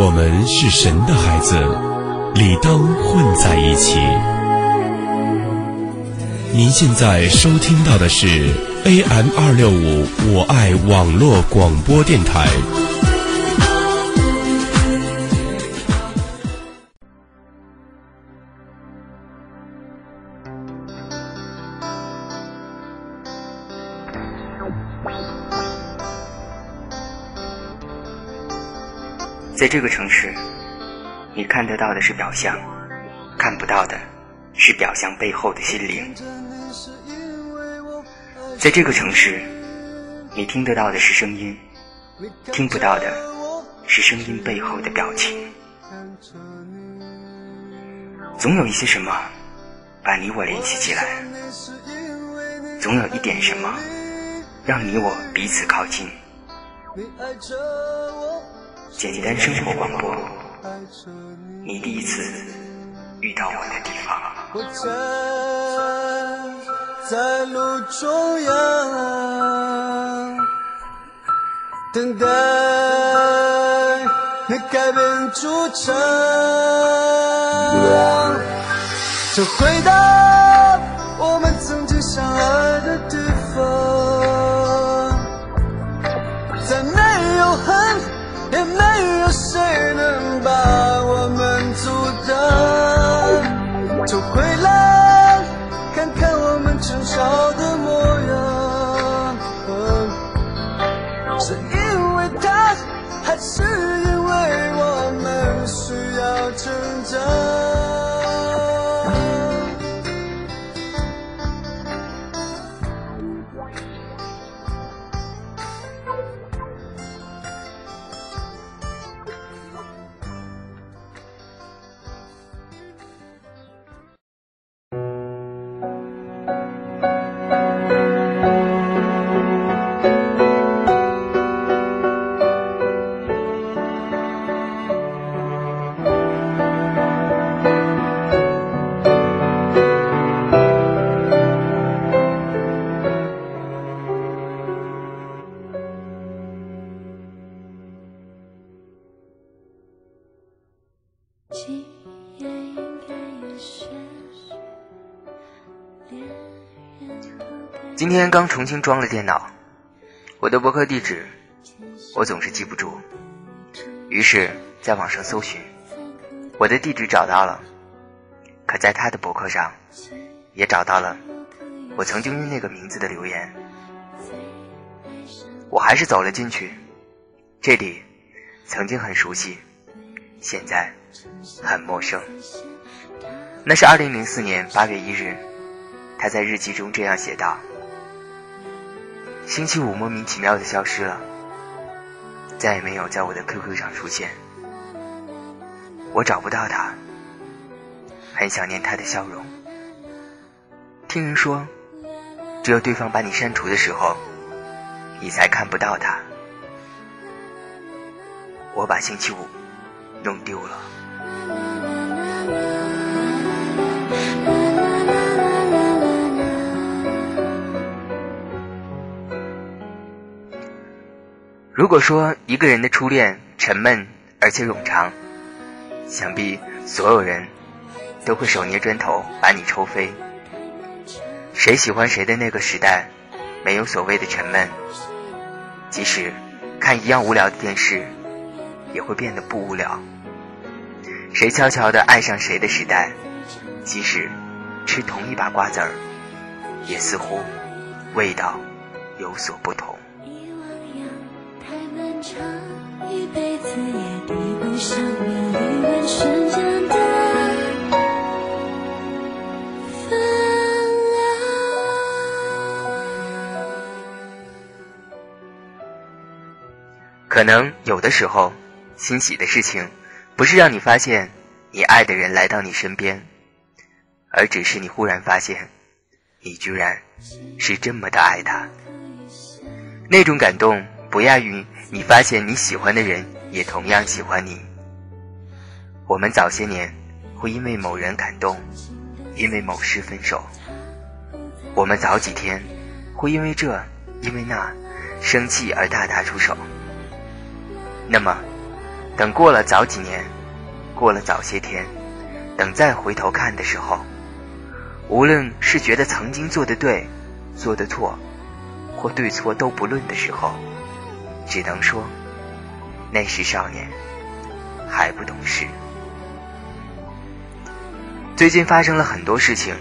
我们是神的孩子，理当混在一起。您现在收听到的是 AM 二六五我爱网络广播电台。在这个城市，你看得到的是表象，看不到的是表象背后的心灵。在这个城市，你听得到的是声音，听不到的是声音背后的表情。总有一些什么把你我联系起来，总有一点什么让你我彼此靠近。你爱着我简单生活广播，你第一次遇到我的地方。我站在路中央，等待你改变主场，就回到我们曾经相爱天刚重新装了电脑，我的博客地址我总是记不住，于是在网上搜寻，我的地址找到了，可在他的博客上也找到了我曾经用那个名字的留言，我还是走了进去，这里曾经很熟悉，现在很陌生。那是二零零四年八月一日，他在日记中这样写道。星期五莫名其妙的消失了，再也没有在我的 QQ 上出现。我找不到他，很想念他的笑容。听人说，只有对方把你删除的时候，你才看不到他。我把星期五弄丢了。如果说一个人的初恋沉闷而且冗长，想必所有人都会手捏砖头把你抽飞。谁喜欢谁的那个时代，没有所谓的沉闷，即使看一样无聊的电视，也会变得不无聊。谁悄悄的爱上谁的时代，即使吃同一把瓜子儿，也似乎味道有所不同。可能有的时候，欣喜的事情，不是让你发现你爱的人来到你身边，而只是你忽然发现，你居然是这么的爱他。那种感动，不亚于。你发现你喜欢的人也同样喜欢你。我们早些年会因为某人感动，因为某事分手。我们早几天会因为这，因为那，生气而大打出手。那么，等过了早几年，过了早些天，等再回头看的时候，无论是觉得曾经做的对，做的错，或对错都不论的时候，只能说，那时少年还不懂事。最近发生了很多事情，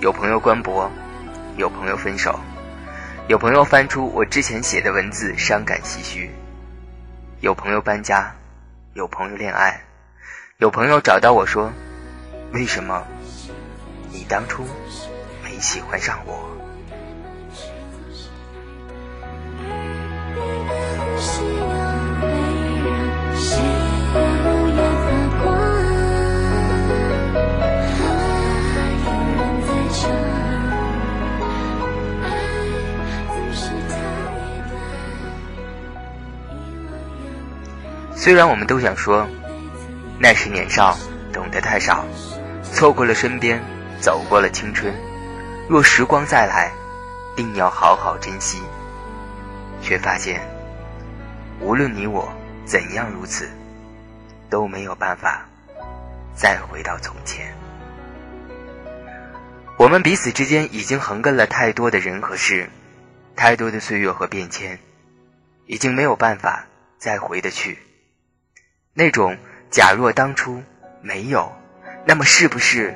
有朋友关博，有朋友分手，有朋友翻出我之前写的文字伤感唏嘘，有朋友搬家，有朋友恋爱，有朋友找到我说：“为什么你当初没喜欢上我？”虽然我们都想说，那时年少，懂得太少，错过了身边，走过了青春。若时光再来，定要好好珍惜。却发现，无论你我怎样如此，都没有办法再回到从前。我们彼此之间已经横亘了太多的人和事，太多的岁月和变迁，已经没有办法再回得去。那种“假若当初没有，那么是不是”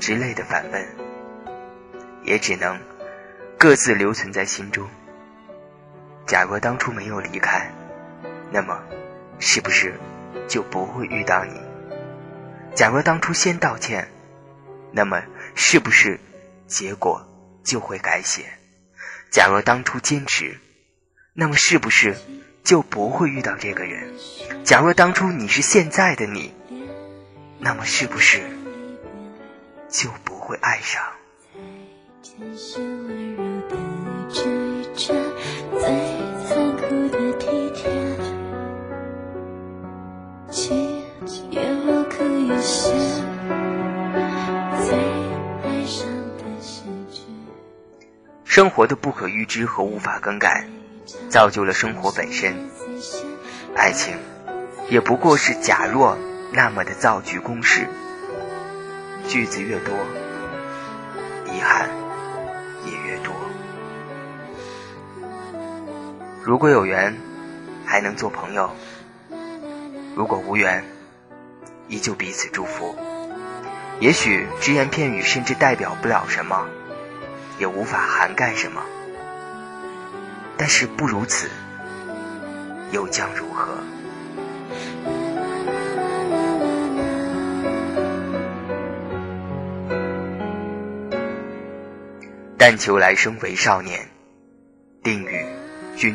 之类的反问，也只能各自留存在心中。假若当初没有离开，那么是不是就不会遇到你？假若当初先道歉，那么是不是结果就会改写？假若当初坚持，那么是不是？就不会遇到这个人。假若当初你是现在的你，那么是不是就不会爱上？生活的不可预知和无法更改。造就了生活本身，爱情也不过是假若那么的造句公式。句子越多，遗憾也越多。如果有缘，还能做朋友；如果无缘，依旧彼此祝福。也许只言片语甚至代表不了什么，也无法涵盖什么。但是不如此，又将如何？但求来生为少年，定与君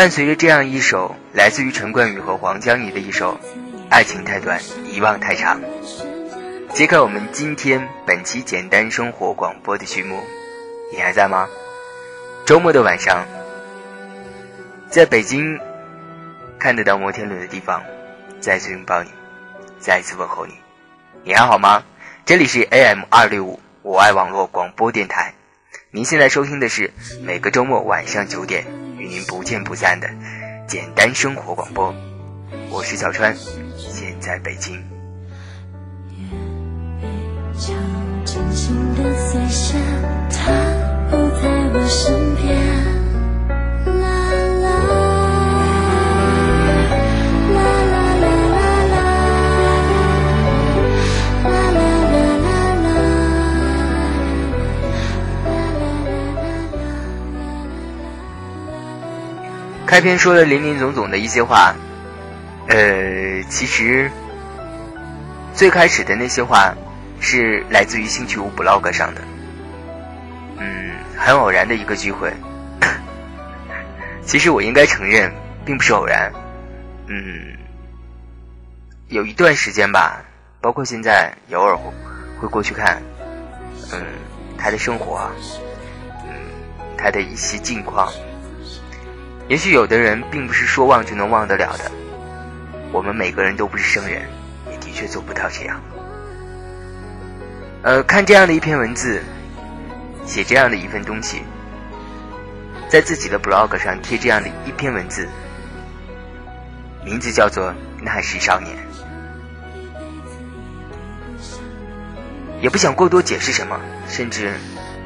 伴随着这样一首来自于陈冠宇和黄江怡的一首《爱情太短，遗忘太长》，揭开我们今天本期简单生活广播的序幕。你还在吗？周末的晚上，在北京看得到摩天轮的地方，再次拥抱你，再次问候你。你还好吗？这里是 AM 二六五我爱网络广播电台，您现在收听的是每个周末晚上九点。您不见不散的简单生活广播，我是小川，现在北京。他不在我身边开篇说了林林总总的一些话，呃，其实最开始的那些话是来自于星期五 blog 上的，嗯，很偶然的一个聚会。其实我应该承认，并不是偶然，嗯，有一段时间吧，包括现在，偶尔会会过去看，嗯，他的生活，嗯，他的一些近况。也许有的人并不是说忘就能忘得了的，我们每个人都不是圣人，也的确做不到这样。呃，看这样的一篇文字，写这样的一份东西，在自己的 blog 上贴这样的一篇文字，名字叫做《那时少年》，也不想过多解释什么，甚至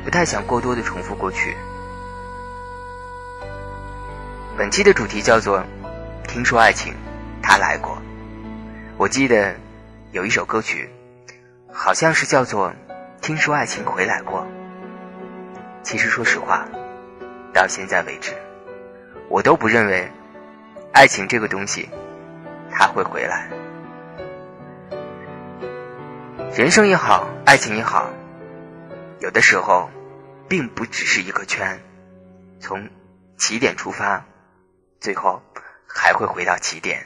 不太想过多的重复过去。本期的主题叫做“听说爱情，他来过”。我记得有一首歌曲，好像是叫做“听说爱情回来过”。其实说实话，到现在为止，我都不认为爱情这个东西它会回来。人生也好，爱情也好，有的时候并不只是一个圈，从起点出发。最后还会回到起点。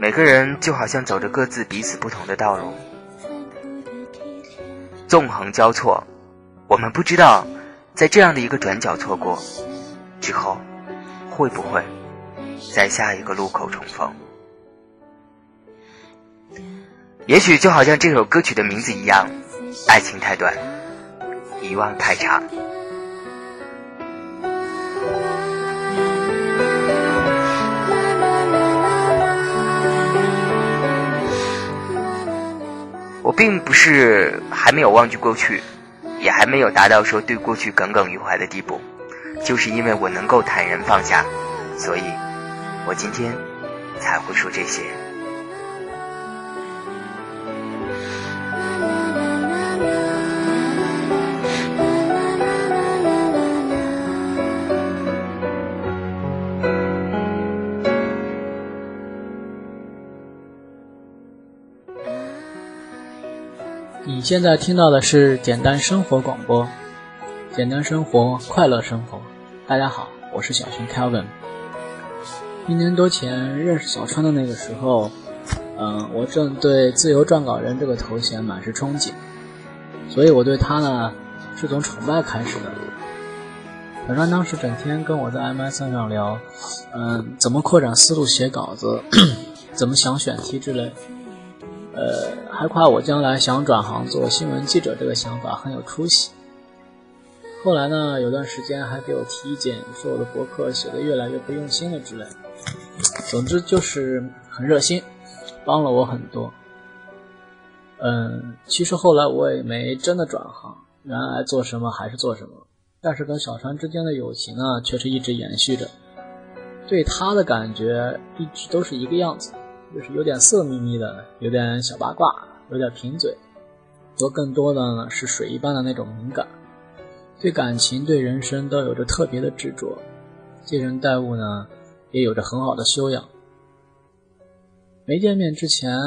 每个人就好像走着各自彼此不同的道路，纵横交错。我们不知道，在这样的一个转角错过之后，会不会在下一个路口重逢。也许就好像这首歌曲的名字一样，爱情太短，遗忘太长。我并不是还没有忘记过去，也还没有达到说对过去耿耿于怀的地步，就是因为我能够坦然放下，所以我今天才会说这些。现在听到的是简单生活广播，简单生活，快乐生活。大家好，我是小熊 Kevin。一年多前认识小川的那个时候，嗯，我正对自由撰稿人这个头衔满是憧憬，所以我对他呢是从崇拜开始的。小川当时整天跟我在 MSN 上聊，嗯，怎么扩展思路写稿子，怎么想选题之类。呃，还夸我将来想转行做新闻记者这个想法很有出息。后来呢，有段时间还给我提意见，说我的博客写的越来越不用心了之类。总之就是很热心，帮了我很多。嗯，其实后来我也没真的转行，原来做什么还是做什么。但是跟小川之间的友情呢，却是一直延续着。对他的感觉一直都是一个样子。就是有点色眯眯的，有点小八卦，有点贫嘴，多更多的呢是水一般的那种敏感，对感情、对人生都有着特别的执着，接人待物呢也有着很好的修养。没见面之前，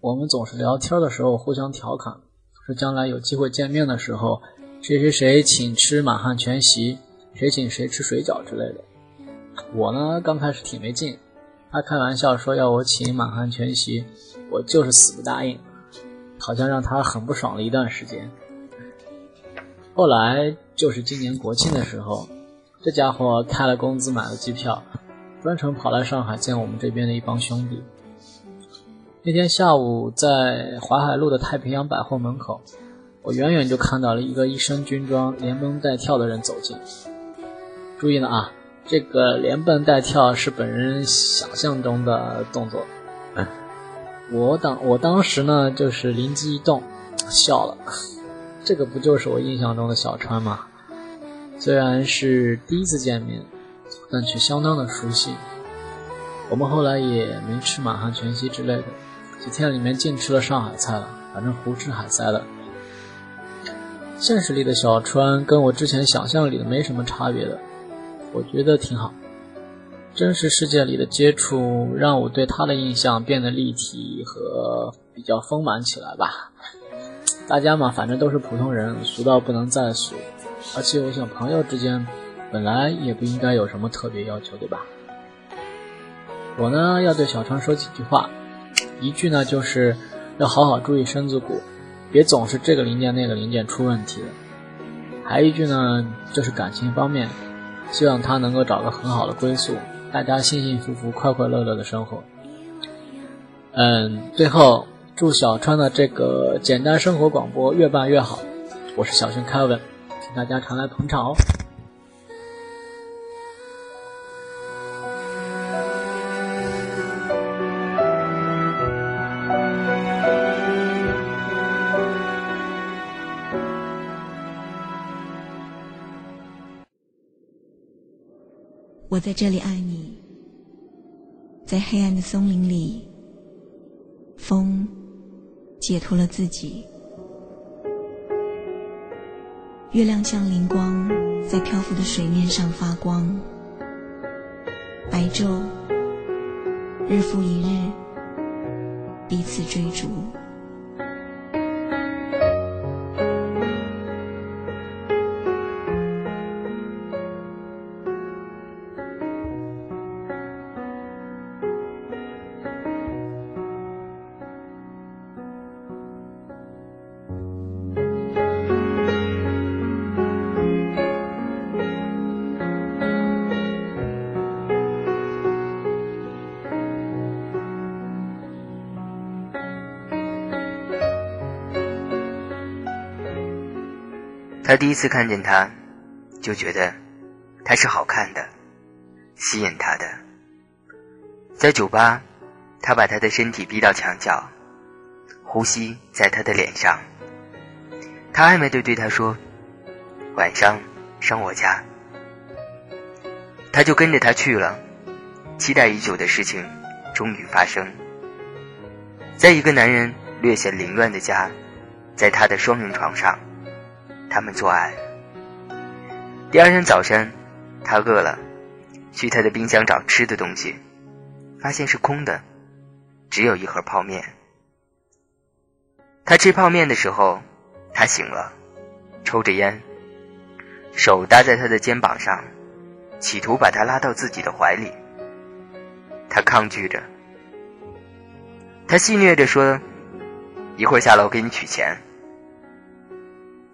我们总是聊天的时候互相调侃，说将来有机会见面的时候，谁谁谁请吃满汉全席，谁请谁吃水饺之类的。我呢刚开始挺没劲。他开玩笑说要我请满汉全席，我就是死不答应，好像让他很不爽了一段时间。后来就是今年国庆的时候，这家伙开了工资买了机票，专程跑来上海见我们这边的一帮兄弟。那天下午在淮海路的太平洋百货门口，我远远就看到了一个一身军装、连蹦带跳的人走近。注意了啊！这个连蹦带跳是本人想象中的动作，我当我当时呢就是灵机一动，笑了。这个不就是我印象中的小川吗？虽然是第一次见面，但却相当的熟悉。我们后来也没吃满汉全席之类的，几天里面净吃了上海菜了，反正胡吃海塞的。现实里的小川跟我之前想象里的没什么差别的。我觉得挺好。真实世界里的接触让我对他的印象变得立体和比较丰满起来吧。大家嘛，反正都是普通人，俗到不能再俗。而且我想，朋友之间本来也不应该有什么特别要求，对吧？我呢要对小川说几句话，一句呢就是要好好注意身子骨，别总是这个零件那个零件出问题了。还一句呢就是感情方面，希望他能够找个很好的归宿，大家幸幸福福、快快乐乐的生活。嗯，最后祝小川的这个简单生活广播越办越好。我是小轩凯文请大家常来捧场哦。我在这里爱你，在黑暗的松林里，风解脱了自己，月亮像灵光，在漂浮的水面上发光，白昼日复一日，彼此追逐。他第一次看见她，就觉得她是好看的，吸引他的。在酒吧，他把她的身体逼到墙角，呼吸在她的脸上。他暧昧地对她说：“晚上上我家。”他就跟着他去了，期待已久的事情终于发生。在一个男人略显凌乱的家，在他的双人床上。他们做爱。第二天早晨，他饿了，去他的冰箱找吃的东西，发现是空的，只有一盒泡面。他吃泡面的时候，他醒了，抽着烟，手搭在他的肩膀上，企图把他拉到自己的怀里。他抗拒着，他戏谑着说：“一会儿下楼给你取钱。”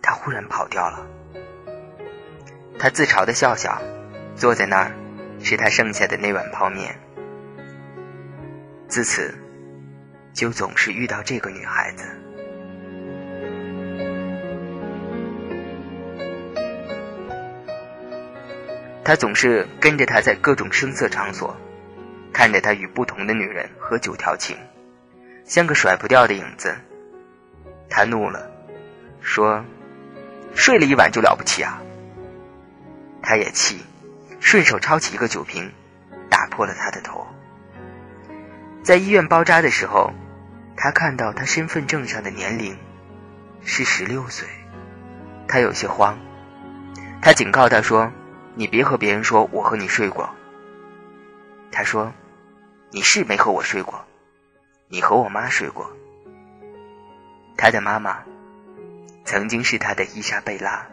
他忽然跑掉了。他自嘲的笑笑，坐在那儿，吃他剩下的那碗泡面。自此，就总是遇到这个女孩子。他总是跟着她在各种声色场所，看着她与不同的女人喝酒调情，像个甩不掉的影子。他怒了，说。睡了一晚就了不起啊！他也气，顺手抄起一个酒瓶，打破了他的头。在医院包扎的时候，他看到他身份证上的年龄是十六岁，他有些慌。他警告他说：“你别和别人说我和你睡过。”他说：“你是没和我睡过，你和我妈睡过。”他的妈妈。曾经是他的伊莎贝拉，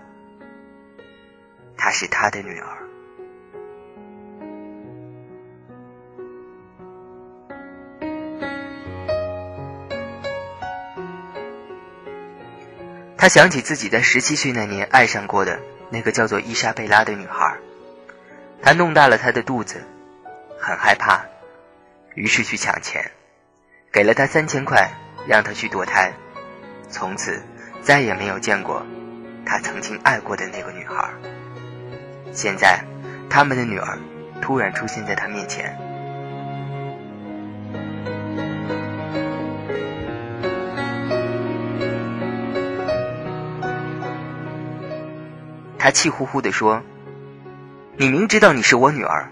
她是他的女儿。他想起自己在十七岁那年爱上过的那个叫做伊莎贝拉的女孩，他弄大了她的肚子，很害怕，于是去抢钱，给了她三千块，让她去堕胎，从此。再也没有见过他曾经爱过的那个女孩。现在，他们的女儿突然出现在他面前。他气呼呼地说：“你明知道你是我女儿，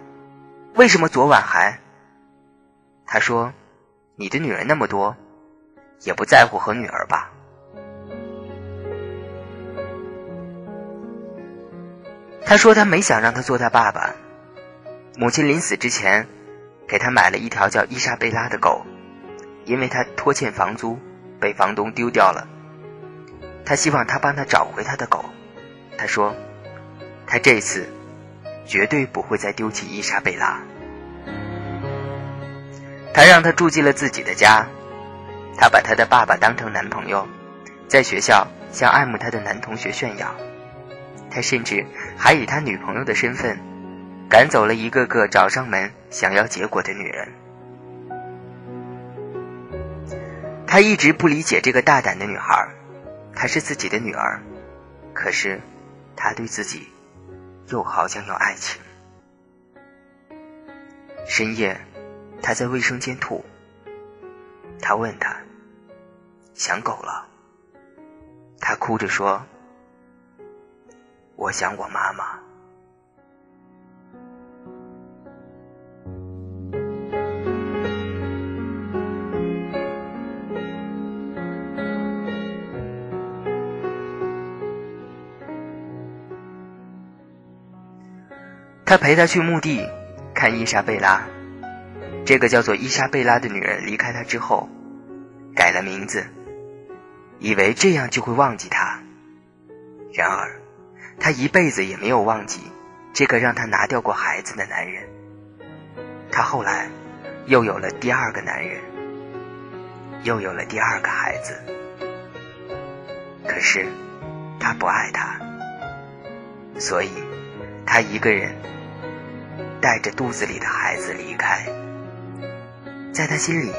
为什么昨晚还？”他说：“你的女人那么多，也不在乎和女儿吧？”他说：“他没想让他做他爸爸。母亲临死之前，给他买了一条叫伊莎贝拉的狗，因为他拖欠房租，被房东丢掉了。他希望他帮他找回他的狗。他说，他这次绝对不会再丢弃伊莎贝拉。他让她住进了自己的家，他把他的爸爸当成男朋友，在学校向爱慕他的男同学炫耀。他甚至还以他女朋友的身份，赶走了一个个找上门想要结果的女人。他一直不理解这个大胆的女孩，她是自己的女儿，可是他对自己又好像有爱情。深夜，他在卫生间吐，他问他想狗了，他哭着说。我想我妈妈。他陪她去墓地看伊莎贝拉，这个叫做伊莎贝拉的女人离开他之后，改了名字，以为这样就会忘记他，然而。她一辈子也没有忘记这个让她拿掉过孩子的男人。她后来又有了第二个男人，又有了第二个孩子。可是她不爱他，所以她一个人带着肚子里的孩子离开。在她心里，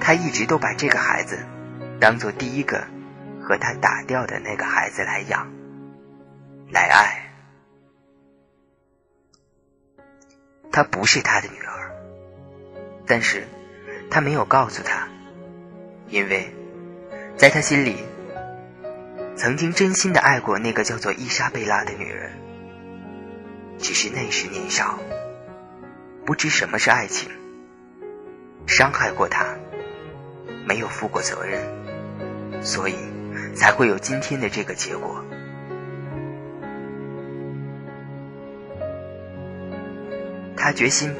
她一直都把这个孩子当做第一个和她打掉的那个孩子来养。来爱，她不是他的女儿，但是他没有告诉她，因为在他心里，曾经真心的爱过那个叫做伊莎贝拉的女人，只是那时年少，不知什么是爱情，伤害过她，没有负过责任，所以才会有今天的这个结果。他决心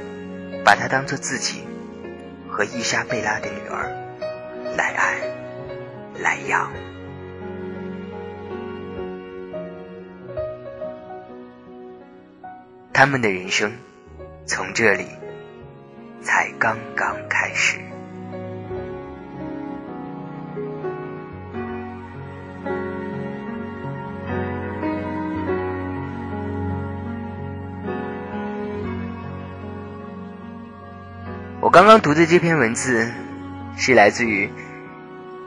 把她当做自己和伊莎贝拉的女儿来爱、来养。他们的人生从这里才刚刚开始。我刚刚读的这篇文字，是来自于《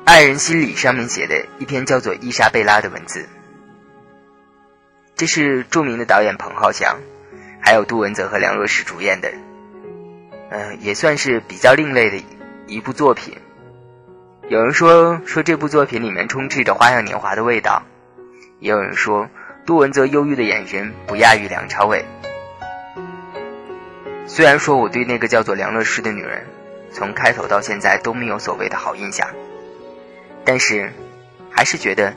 爱人心理》上面写的一篇叫做《伊莎贝拉》的文字。这是著名的导演彭浩翔，还有杜文泽和梁若石主演的，呃，也算是比较另类的一部作品。有人说说这部作品里面充斥着《花样年华》的味道，也有人说杜文泽忧郁的眼神不亚于梁朝伟。虽然说我对那个叫做梁乐诗的女人，从开头到现在都没有所谓的好印象，但是，还是觉得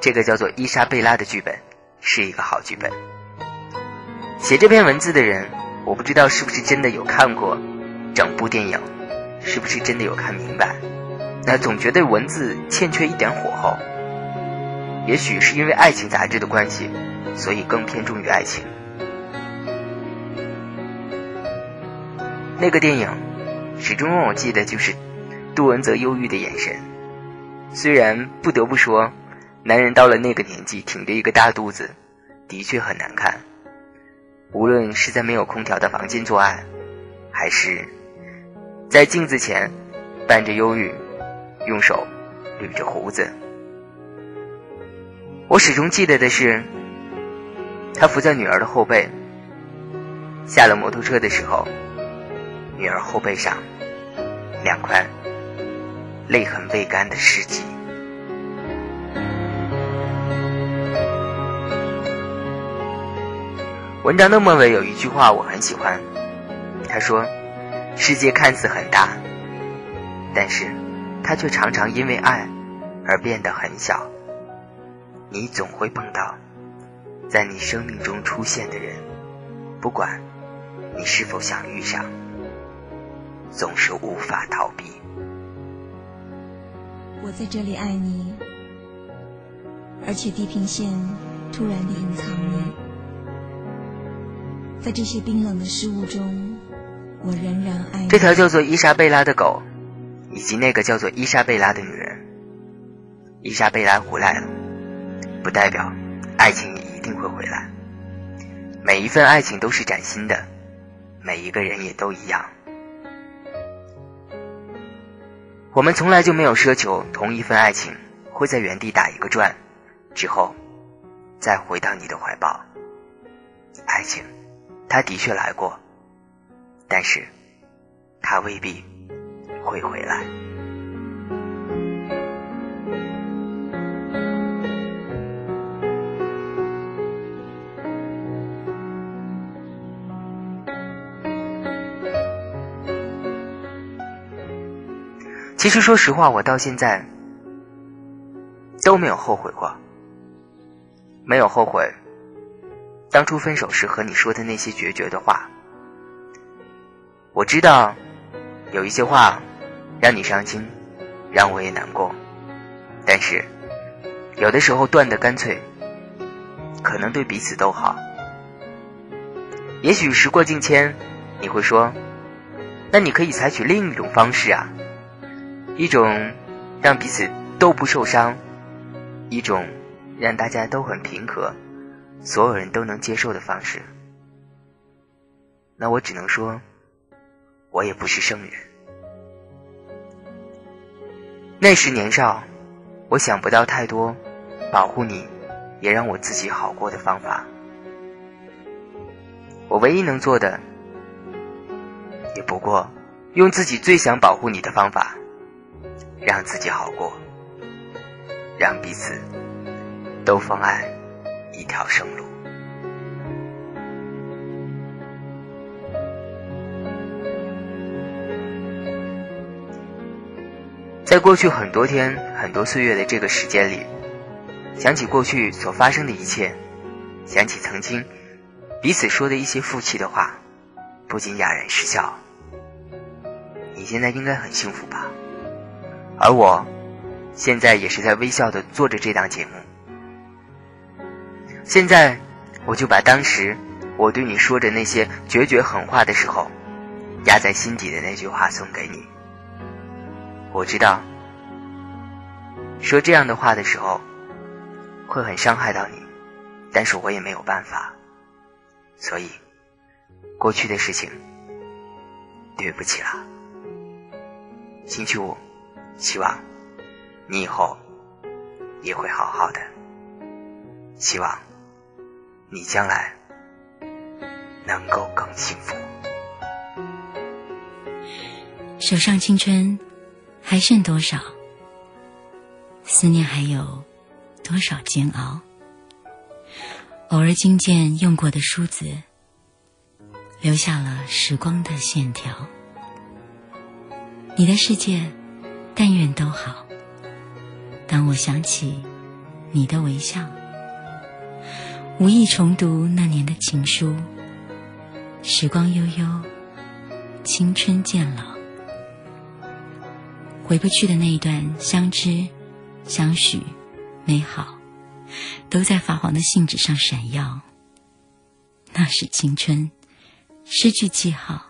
这个叫做伊莎贝拉的剧本是一个好剧本。写这篇文字的人，我不知道是不是真的有看过整部电影，是不是真的有看明白，那总觉得文字欠缺一点火候。也许是因为爱情杂志的关系，所以更偏重于爱情。那个电影，始终让我记得就是杜文泽忧郁的眼神。虽然不得不说，男人到了那个年纪，挺着一个大肚子，的确很难看。无论是在没有空调的房间做爱，还是在镜子前伴着忧郁，用手捋着胡子。我始终记得的是，他伏在女儿的后背，下了摩托车的时候。女儿后背上两块泪痕未干的湿迹。文章的末尾有一句话我很喜欢，他说：“世界看似很大，但是它却常常因为爱而变得很小。你总会碰到在你生命中出现的人，不管你是否想遇上。”总是无法逃避。我在这里爱你，而且地平线突然的隐藏你，在这些冰冷的事物中，我仍然爱你。这条叫做伊莎贝拉的狗，以及那个叫做伊莎贝拉的女人。伊莎贝拉回来了，不代表爱情也一定会回来。每一份爱情都是崭新的，每一个人也都一样。我们从来就没有奢求同一份爱情会在原地打一个转，之后再回到你的怀抱。爱情，它的确来过，但是它未必会回来。其实，说实话，我到现在都没有后悔过，没有后悔当初分手时和你说的那些决绝的话。我知道有一些话让你伤心，让我也难过，但是有的时候断的干脆，可能对彼此都好。也许时过境迁，你会说，那你可以采取另一种方式啊。一种让彼此都不受伤，一种让大家都很平和，所有人都能接受的方式。那我只能说，我也不是圣人。那时年少，我想不到太多保护你，也让我自己好过的方法。我唯一能做的，也不过用自己最想保护你的方法。让自己好过，让彼此都方案一条生路。在过去很多天、很多岁月的这个时间里，想起过去所发生的一切，想起曾经彼此说的一些负气的话，不禁哑然失笑。你现在应该很幸福吧？而我，现在也是在微笑的做着这档节目。现在，我就把当时我对你说着那些决绝狠话的时候，压在心底的那句话送给你。我知道，说这样的话的时候，会很伤害到你，但是我也没有办法。所以，过去的事情，对不起啦。星期五。希望你以后也会好好的。希望你将来能够更幸福。手上青春还剩多少？思念还有多少煎熬？偶尔惊见用过的梳子，留下了时光的线条。你的世界。但愿都好。当我想起你的微笑，无意重读那年的情书。时光悠悠，青春渐老，回不去的那一段相知、相许、美好，都在发黄的信纸上闪耀。那是青春，失去记号，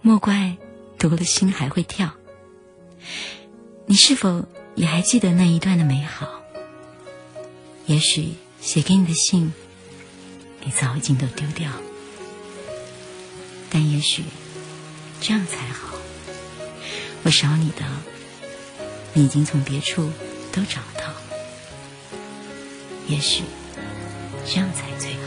莫怪读了心还会跳。你是否也还记得那一段的美好？也许写给你的信，你早已经都丢掉，但也许这样才好。我少你的，你已经从别处都找到。也许这样才最好。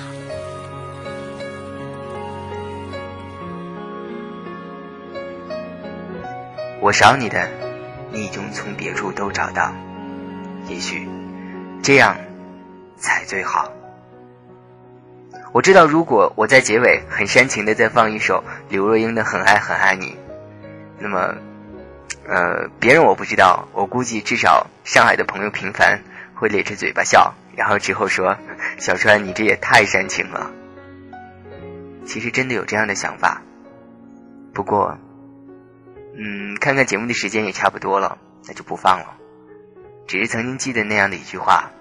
我少你的。你已经从别处都找到，也许这样才最好。我知道，如果我在结尾很煽情的再放一首刘若英的《很爱很爱你》，那么，呃，别人我不知道，我估计至少上海的朋友平凡会咧着嘴巴笑，然后之后说：“ 小川，你这也太煽情了。”其实真的有这样的想法，不过。嗯，看看节目的时间也差不多了，那就不放了。只是曾经记得那样的一句话，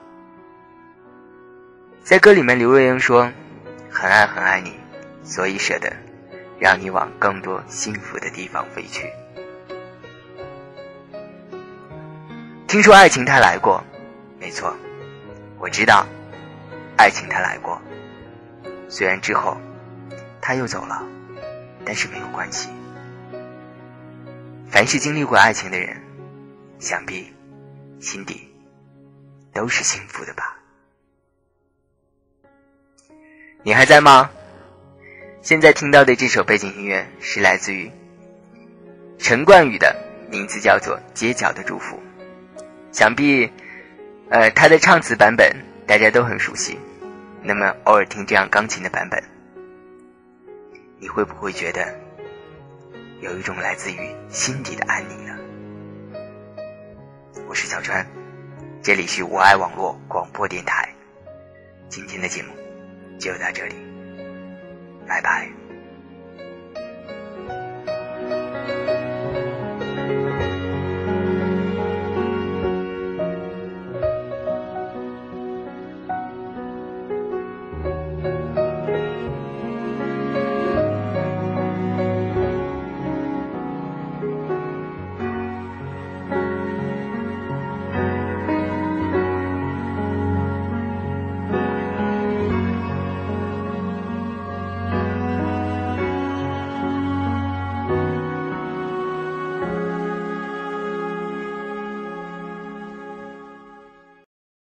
在歌里面，刘若英说：“很爱很爱你，所以舍得让你往更多幸福的地方飞去。听说爱情它来过，没错，我知道，爱情它来过。虽然之后他又走了，但是没有关系。凡是经历过爱情的人，想必心底都是幸福的吧？你还在吗？现在听到的这首背景音乐是来自于陈冠宇的，名字叫做《街角的祝福》。想必，呃，他的唱词版本大家都很熟悉。那么，偶尔听这样钢琴的版本，你会不会觉得有一种来自于心底的安宁呢？我是小川，这里是我爱网络广播电台，今天的节目就到这里，拜拜。